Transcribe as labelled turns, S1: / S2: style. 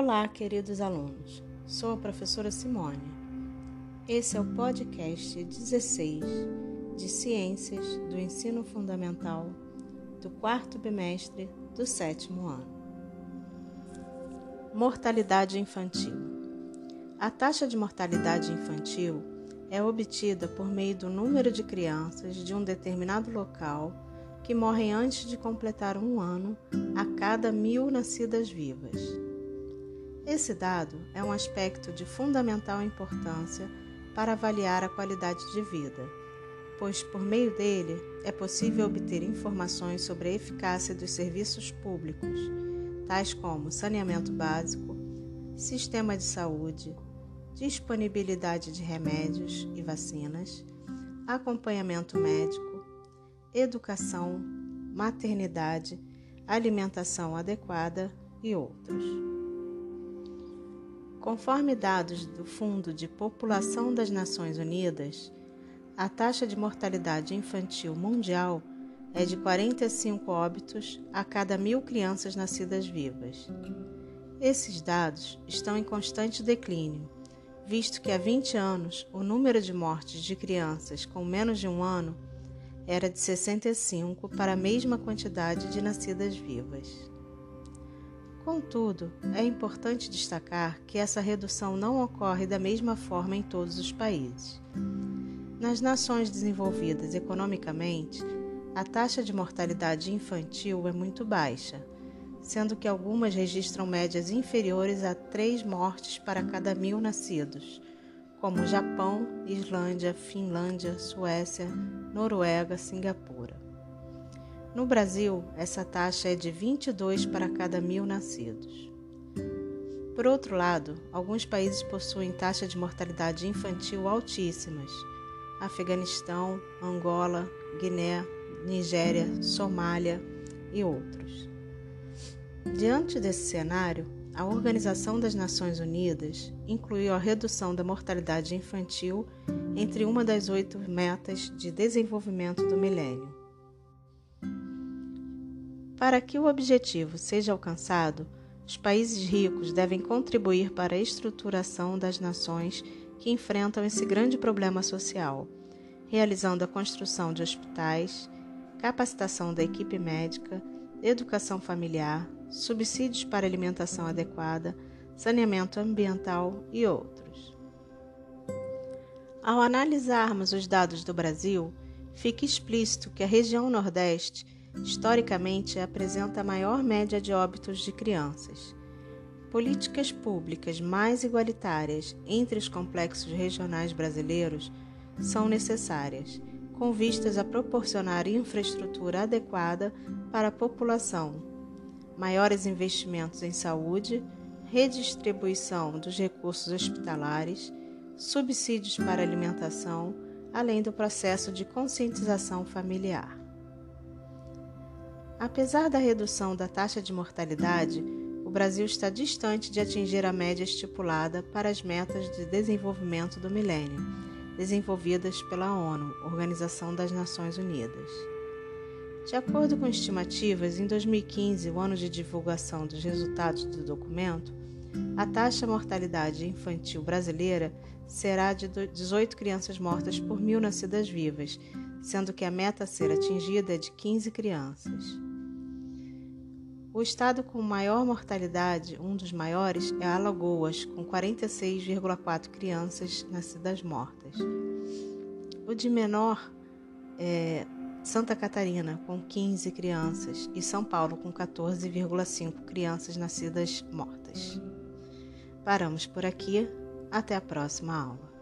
S1: Olá, queridos alunos. Sou a professora Simone. Esse é o podcast 16 de Ciências do Ensino Fundamental do quarto bimestre do sétimo ano. Mortalidade infantil. A taxa de mortalidade infantil é obtida por meio do número de crianças de um determinado local que morrem antes de completar um ano a cada mil nascidas vivas. Esse dado é um aspecto de fundamental importância para avaliar a qualidade de vida, pois por meio dele é possível obter informações sobre a eficácia dos serviços públicos, tais como saneamento básico, sistema de saúde, disponibilidade de remédios e vacinas, acompanhamento médico, educação, maternidade, alimentação adequada e outros. Conforme dados do Fundo de População das Nações Unidas, a taxa de mortalidade infantil mundial é de 45 óbitos a cada mil crianças nascidas vivas. Esses dados estão em constante declínio, visto que há 20 anos o número de mortes de crianças com menos de um ano era de 65 para a mesma quantidade de nascidas vivas. Contudo, é importante destacar que essa redução não ocorre da mesma forma em todos os países. Nas nações desenvolvidas economicamente, a taxa de mortalidade infantil é muito baixa, sendo que algumas registram médias inferiores a 3 mortes para cada mil nascidos, como Japão, Islândia, Finlândia, Suécia, Noruega, Singapura. No Brasil, essa taxa é de 22 para cada mil nascidos. Por outro lado, alguns países possuem taxa de mortalidade infantil altíssimas: Afeganistão, Angola, Guiné, Nigéria, Somália e outros. Diante desse cenário, a Organização das Nações Unidas incluiu a redução da mortalidade infantil entre uma das oito metas de desenvolvimento do milênio. Para que o objetivo seja alcançado, os países ricos devem contribuir para a estruturação das nações que enfrentam esse grande problema social, realizando a construção de hospitais, capacitação da equipe médica, educação familiar, subsídios para alimentação adequada, saneamento ambiental e outros. Ao analisarmos os dados do Brasil, fica explícito que a região Nordeste historicamente apresenta a maior média de óbitos de crianças. Políticas públicas mais igualitárias entre os complexos regionais brasileiros são necessárias, com vistas a proporcionar infraestrutura adequada para a população maiores investimentos em saúde, redistribuição dos recursos hospitalares, subsídios para alimentação, além do processo de conscientização familiar. Apesar da redução da taxa de mortalidade, o Brasil está distante de atingir a média estipulada para as metas de desenvolvimento do milênio, desenvolvidas pela ONU, Organização das Nações Unidas. De acordo com estimativas, em 2015, o ano de divulgação dos resultados do documento, a taxa de mortalidade infantil brasileira será de 18 crianças mortas por mil nascidas vivas, sendo que a meta a ser atingida é de 15 crianças. O estado com maior mortalidade, um dos maiores, é Alagoas, com 46,4 crianças nascidas mortas. O de menor é Santa Catarina, com 15 crianças, e São Paulo, com 14,5 crianças nascidas mortas. Paramos por aqui. Até a próxima aula.